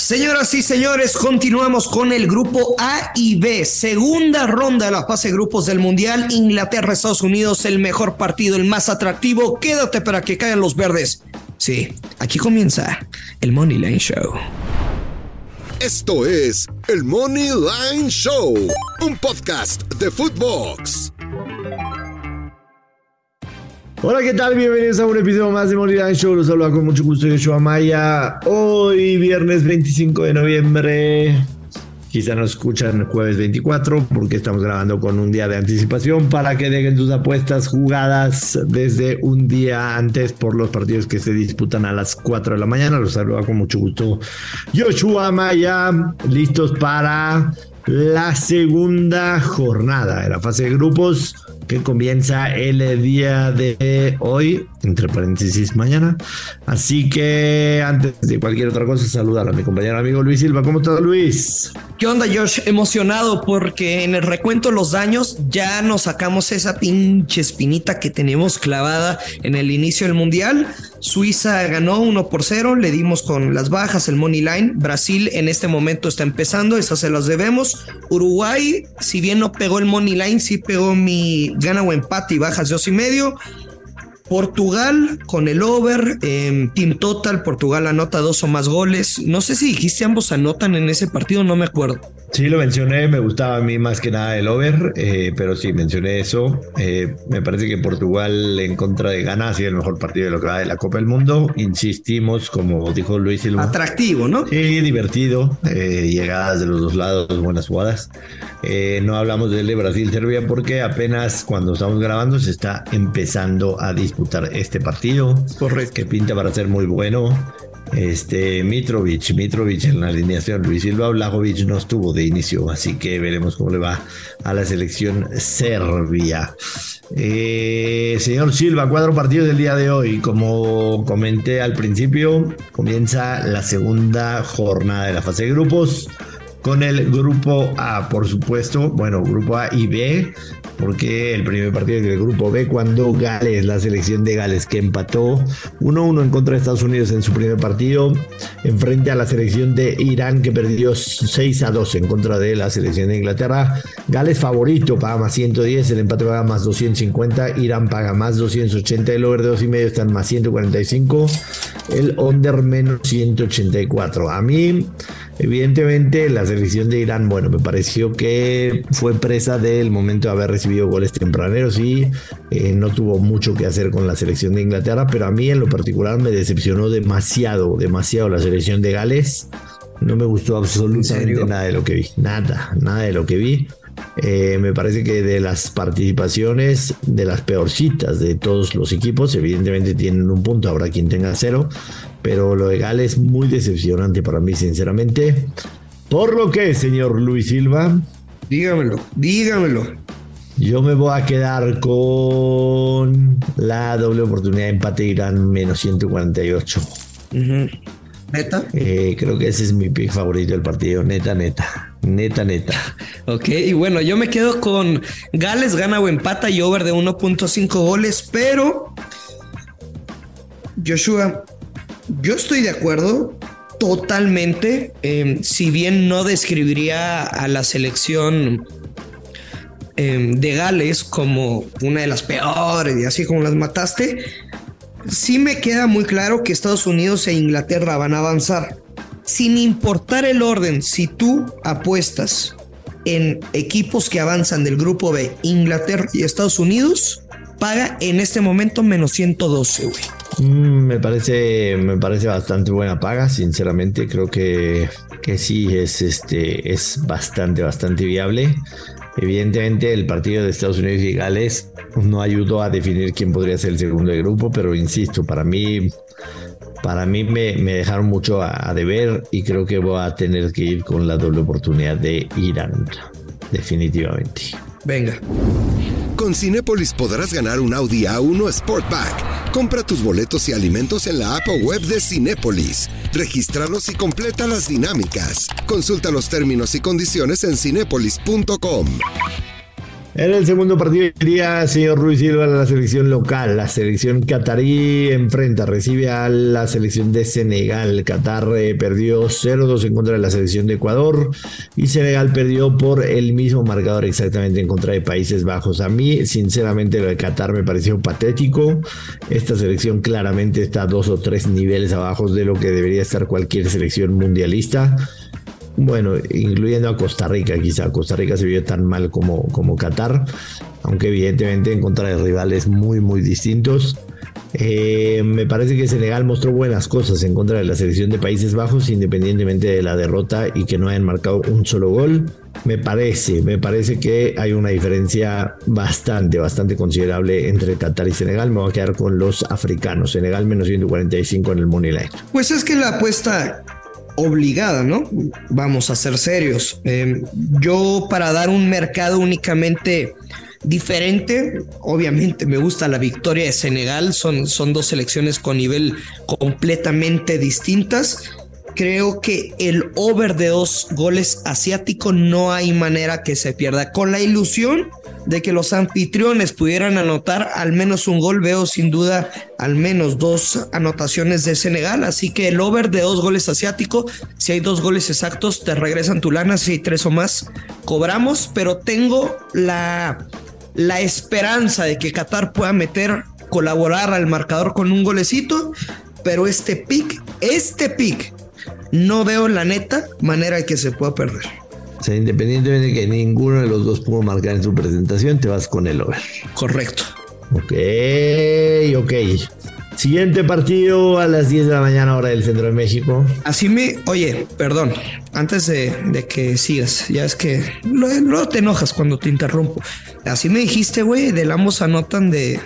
Señoras y señores, continuamos con el grupo A y B, segunda ronda de la fase de grupos del Mundial, Inglaterra, Estados Unidos, el mejor partido, el más atractivo. Quédate para que caigan los verdes. Sí, aquí comienza el Money Line Show. Esto es el Money Line Show, un podcast de Footbox. Hola, ¿qué tal? Bienvenidos a un episodio más de Line Show. Los saluda con mucho gusto Yoshua Maya. Hoy, viernes 25 de noviembre. Quizá nos escuchan jueves 24 porque estamos grabando con un día de anticipación para que dejen sus apuestas jugadas desde un día antes por los partidos que se disputan a las 4 de la mañana. Los saluda con mucho gusto Yoshua Maya. Listos para la segunda jornada de la fase de grupos que comienza el día de hoy, entre paréntesis mañana. Así que antes de cualquier otra cosa, saludar a mi compañero amigo Luis Silva. ¿Cómo está Luis? ¿Qué onda, Josh? Emocionado porque en el recuento de los daños ya nos sacamos esa pinche espinita que tenemos clavada en el inicio del mundial. Suiza ganó 1 por 0, le dimos con las bajas el money line. Brasil en este momento está empezando, esas se las debemos. Uruguay, si bien no pegó el money line, sí pegó mi gana o empate y bajas dos y medio. Portugal con el over, eh, Team Total, Portugal anota dos o más goles. No sé si dijiste ambos anotan en ese partido, no me acuerdo. Sí, lo mencioné, me gustaba a mí más que nada el over, eh, pero sí, mencioné eso. Eh, me parece que Portugal en contra de Ghana ha sido el mejor partido de lo que va de la Copa del Mundo. Insistimos, como dijo Luis Silva. Atractivo, ¿no? Sí, divertido. Eh, llegadas de los dos lados, buenas jugadas. no hablamos del de Brasil-Serbia porque apenas cuando estamos grabando se está empezando a disputar este partido. Correcto. Que pinta para ser muy bueno. Este, Mitrovic, Mitrovic en la alineación, Luis Silva Blagovic no estuvo de inicio, así que veremos cómo le va a la selección serbia. Eh, señor Silva, cuatro partidos del día de hoy. Como comenté al principio, comienza la segunda jornada de la fase de grupos con el grupo A, por supuesto, bueno, grupo A y B, porque el primer partido del grupo B, cuando Gales, la selección de Gales, que empató 1-1 en contra de Estados Unidos en su primer partido, enfrente a la selección de Irán, que perdió 6-2 en contra de la selección de Inglaterra. Gales favorito, paga más 110, el empate paga más 250, Irán paga más 280, el over de 2,5 está en más 145, el under menos 184. A mí Evidentemente, la selección de Irán, bueno, me pareció que fue presa del momento de haber recibido goles tempraneros y eh, no tuvo mucho que hacer con la selección de Inglaterra, pero a mí en lo particular me decepcionó demasiado, demasiado la selección de Gales. No me gustó absolutamente nada de lo que vi, nada, nada de lo que vi. Eh, me parece que de las participaciones, de las peorcitas de todos los equipos, evidentemente tienen un punto, habrá quien tenga cero, pero lo de Gales es muy decepcionante para mí, sinceramente. Por lo que, señor Luis Silva. Dígamelo, dígamelo. Yo me voy a quedar con la doble oportunidad de empate Irán menos 148. ¿Neta? Eh, creo que ese es mi pick favorito del partido, neta, neta. Neta, neta. Ok, y bueno, yo me quedo con Gales gana o empata y over de 1.5 goles, pero Joshua, yo estoy de acuerdo totalmente. Em, si bien no describiría a la selección em, de Gales como una de las peores y así como las mataste, sí me queda muy claro que Estados Unidos e Inglaterra van a avanzar. Sin importar el orden, si tú apuestas en equipos que avanzan del grupo B, Inglaterra y Estados Unidos, paga en este momento menos 112, güey. Mm, me parece, me parece bastante buena paga, sinceramente creo que, que sí es, este, es bastante, bastante viable. Evidentemente el partido de Estados Unidos y Gales no ayudó a definir quién podría ser el segundo de grupo, pero insisto, para mí, para mí me, me dejaron mucho a, a, deber y creo que voy a tener que ir con la doble oportunidad de Irán, definitivamente. Venga. Con Cinépolis podrás ganar un Audi A1 Sportback. Compra tus boletos y alimentos en la app o web de Cinépolis. Regístralos y completa las dinámicas. Consulta los términos y condiciones en cinépolis.com. En el segundo partido iría señor Ruiz Silva la selección local. La selección catarí enfrenta, recibe a la selección de Senegal. Qatar eh, perdió 0-2 en contra de la selección de Ecuador y Senegal perdió por el mismo marcador exactamente en contra de Países Bajos. A mí, sinceramente, lo de Qatar me pareció patético. Esta selección claramente está dos o tres niveles abajo de lo que debería estar cualquier selección mundialista bueno, incluyendo a Costa Rica, quizá Costa Rica se vio tan mal como, como Qatar, aunque evidentemente en contra de rivales muy, muy distintos. Eh, me parece que Senegal mostró buenas cosas en contra de la selección de Países Bajos, independientemente de la derrota y que no hayan marcado un solo gol. Me parece, me parece que hay una diferencia bastante, bastante considerable entre Qatar y Senegal. Me voy a quedar con los africanos. Senegal menos 145 en el Money Line. Pues es que la apuesta obligada, ¿no? Vamos a ser serios. Eh, yo para dar un mercado únicamente diferente, obviamente me gusta la victoria de Senegal, son, son dos selecciones con nivel completamente distintas. Creo que el over de dos goles asiático no hay manera que se pierda. Con la ilusión de que los anfitriones pudieran anotar al menos un gol. Veo sin duda al menos dos anotaciones de Senegal. Así que el over de dos goles asiático, si hay dos goles exactos, te regresan tu lana. Si hay tres o más, cobramos. Pero tengo la, la esperanza de que Qatar pueda meter, colaborar al marcador con un golecito. Pero este pick, este pick, no veo la neta manera de que se pueda perder. O sea, independientemente de que ninguno de los dos pudo marcar en su presentación, te vas con el over. Correcto. Ok, ok. Siguiente partido a las 10 de la mañana, hora del centro de México. Así me, oye, perdón, antes de, que sigas, ya es que luego te enojas cuando te interrumpo. Así me dijiste, güey, del ambos anotan de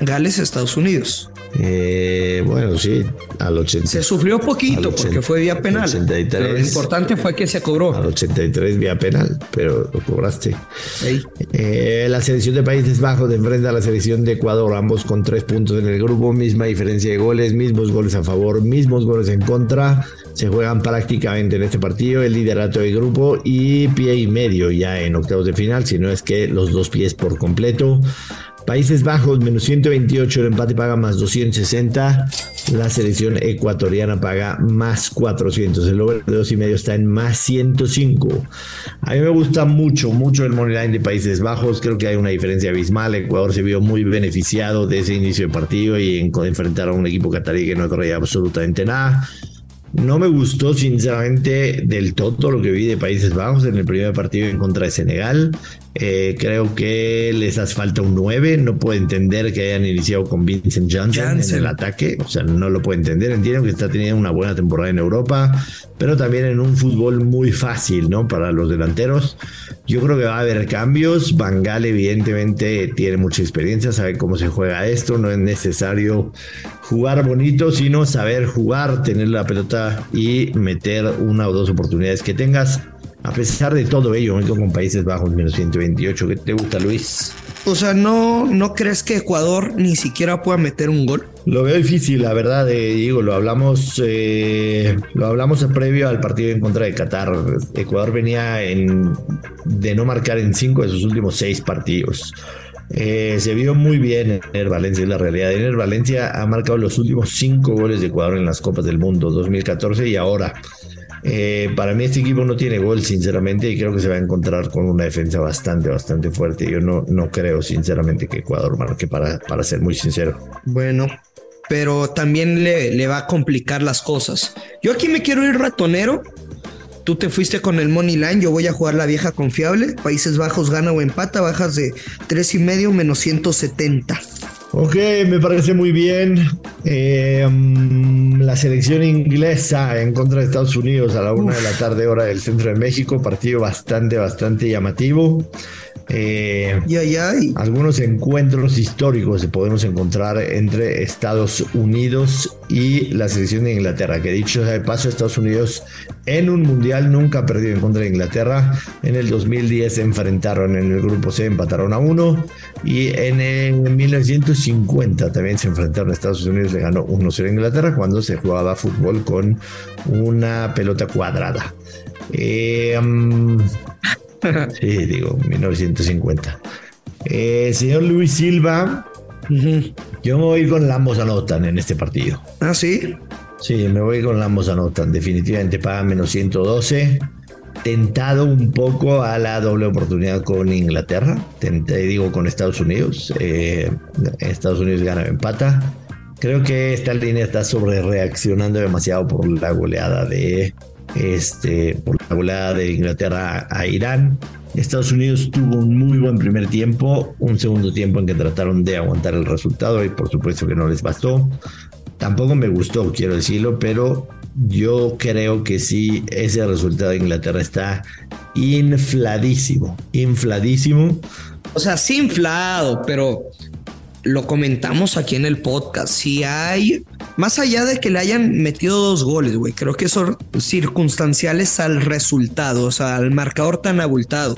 Gales, Estados Unidos. Eh, bueno, sí, al 80. Se sufrió poquito porque fue vía penal. lo importante fue que se cobró. Al 83 vía penal, pero lo cobraste. Eh, la selección de Países Bajos enfrenta a la selección de Ecuador, ambos con tres puntos en el grupo, misma diferencia de goles, mismos goles a favor, mismos goles en contra. Se juegan prácticamente en este partido el liderato del grupo y pie y medio ya en octavos de final, si no es que los dos pies por completo. Países Bajos, menos 128, el empate paga más 260. La selección ecuatoriana paga más 400. El over de dos y medio está en más 105. A mí me gusta mucho, mucho el money line de Países Bajos. Creo que hay una diferencia abismal. Ecuador se vio muy beneficiado de ese inicio de partido y en enfrentar a un equipo catarí que no traía absolutamente nada. No me gustó sinceramente del todo lo que vi de Países Bajos en el primer partido en contra de Senegal. Eh, creo que les hace falta un 9. No puedo entender que hayan iniciado con Vincent Johnson, en el ataque. O sea, no lo puedo entender. Entiendo que está teniendo una buena temporada en Europa, pero también en un fútbol muy fácil, ¿no? Para los delanteros. Yo creo que va a haber cambios. Bangal, evidentemente, tiene mucha experiencia, sabe cómo se juega esto. No es necesario jugar bonito, sino saber jugar, tener la pelota y meter una o dos oportunidades que tengas. A pesar de todo ello, me con Países Bajos menos 128. ¿Qué te gusta, Luis? O sea, ¿no, ¿no crees que Ecuador ni siquiera pueda meter un gol? Lo veo difícil, la verdad, eh, digo, lo hablamos, eh, lo hablamos previo al partido en contra de Qatar. Ecuador venía en, de no marcar en cinco de sus últimos seis partidos. Eh, se vio muy bien en Valencia, es la realidad. Ener Valencia ha marcado los últimos cinco goles de Ecuador en las Copas del Mundo, 2014 y ahora. Eh, para mí este equipo no tiene gol, sinceramente, y creo que se va a encontrar con una defensa bastante, bastante fuerte. Yo no, no creo, sinceramente, que Ecuador marque, para, para ser muy sincero. Bueno, pero también le, le va a complicar las cosas. Yo aquí me quiero ir ratonero. Tú te fuiste con el Money Line, yo voy a jugar la vieja confiable. Países Bajos gana o empata, bajas de tres y medio menos 170. Ok, me parece muy bien. Eh, mm, la selección inglesa en contra de Estados Unidos a la una de la tarde, hora del centro de México. Partido bastante, bastante llamativo. Eh, Algunos encuentros históricos que podemos encontrar entre Estados Unidos y la selección de Inglaterra, que dicho sea de paso, Estados Unidos en un mundial nunca ha perdido en contra de Inglaterra. En el 2010 se enfrentaron en el grupo C, empataron a uno, y en el 1950 también se enfrentaron a Estados Unidos, le ganó 1-0 a Inglaterra cuando se jugaba fútbol con una pelota cuadrada. Eh, mm, sí, digo, 1950. Eh, señor Luis Silva, yo me voy con ambos anotan en este partido. Ah, sí. Sí, me voy con ambos anotan. Definitivamente paga menos 112 tentado un poco a la doble oportunidad con Inglaterra, te, digo con Estados Unidos. Eh, Estados Unidos gana empata. Creo que esta línea está sobre reaccionando demasiado por la goleada de este, por la goleada de Inglaterra a Irán. Estados Unidos tuvo un muy buen primer tiempo, un segundo tiempo en que trataron de aguantar el resultado y por supuesto que no les bastó. Tampoco me gustó, quiero decirlo, pero yo creo que sí, ese resultado de Inglaterra está infladísimo, infladísimo. O sea, sí inflado, pero lo comentamos aquí en el podcast. Si hay, más allá de que le hayan metido dos goles, güey, creo que son circunstanciales al resultado, o sea, al marcador tan abultado.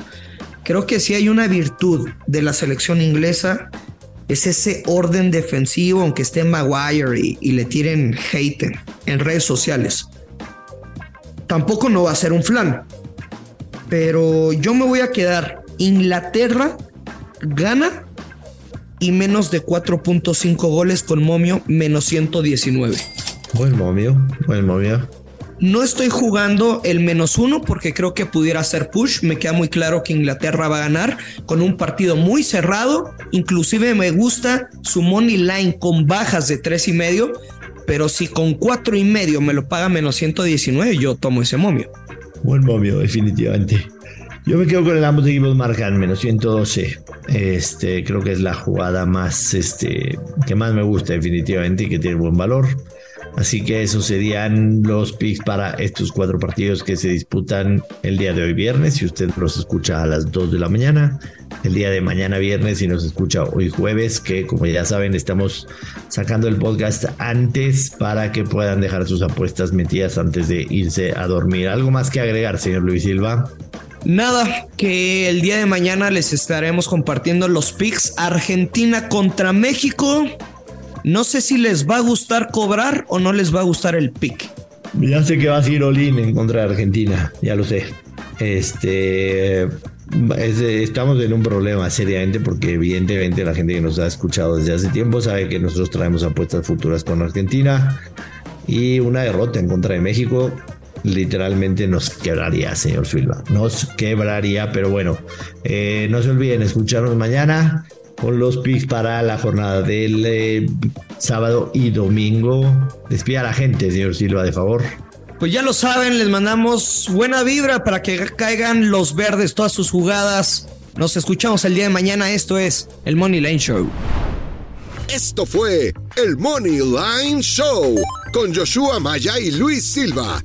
Creo que sí hay una virtud de la selección inglesa es ese orden defensivo, aunque esté Maguire y, le tiren hate en, redes sociales. Tampoco no va a ser un flan. Pero yo me voy a quedar. Inglaterra gana y menos de 4.5 goles con momio menos 119. Buen momio, buen momio. No estoy jugando el menos uno porque creo que pudiera ser push. Me queda muy claro que Inglaterra va a ganar con un partido muy cerrado. Inclusive me gusta su money line con bajas de tres y medio. Pero si con cuatro y medio me lo paga menos 119, yo tomo ese momio. Buen momio, definitivamente. Yo me quedo con el ambos equipos marcan menos 112. Este, creo que es la jugada más, este, que más me gusta definitivamente y que tiene buen valor. Así que esos serían los picks para estos cuatro partidos que se disputan el día de hoy viernes. Si usted los escucha a las 2 de la mañana, el día de mañana viernes, y nos escucha hoy jueves, que como ya saben, estamos sacando el podcast antes para que puedan dejar sus apuestas metidas antes de irse a dormir. ¿Algo más que agregar, señor Luis Silva? Nada, que el día de mañana les estaremos compartiendo los picks Argentina contra México. No sé si les va a gustar cobrar o no les va a gustar el pick. Ya sé que va a ser Olin en contra de Argentina, ya lo sé. Este estamos en un problema seriamente porque evidentemente la gente que nos ha escuchado desde hace tiempo sabe que nosotros traemos apuestas futuras con Argentina y una derrota en contra de México literalmente nos quebraría, señor Silva. Nos quebraría, pero bueno, eh, no se olviden escucharnos mañana con los picks para la jornada del eh, sábado y domingo. Despida a la gente, señor Silva, de favor. Pues ya lo saben, les mandamos buena vibra para que caigan los verdes todas sus jugadas. Nos escuchamos el día de mañana. Esto es el Money Line Show. Esto fue el Money Line Show con Joshua Maya y Luis Silva,